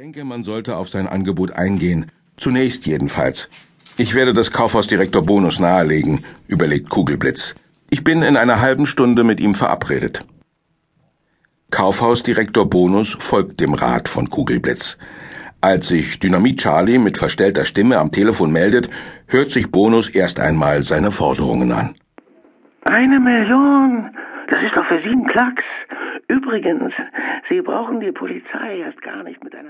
denke, man sollte auf sein Angebot eingehen. Zunächst jedenfalls. Ich werde das Kaufhausdirektor Bonus nahelegen, überlegt Kugelblitz. Ich bin in einer halben Stunde mit ihm verabredet. Kaufhausdirektor Bonus folgt dem Rat von Kugelblitz. Als sich Dynamit Charlie mit verstellter Stimme am Telefon meldet, hört sich Bonus erst einmal seine Forderungen an. Eine Million? Das ist doch für Sie ein Klacks. Übrigens, Sie brauchen die Polizei erst gar nicht mit einer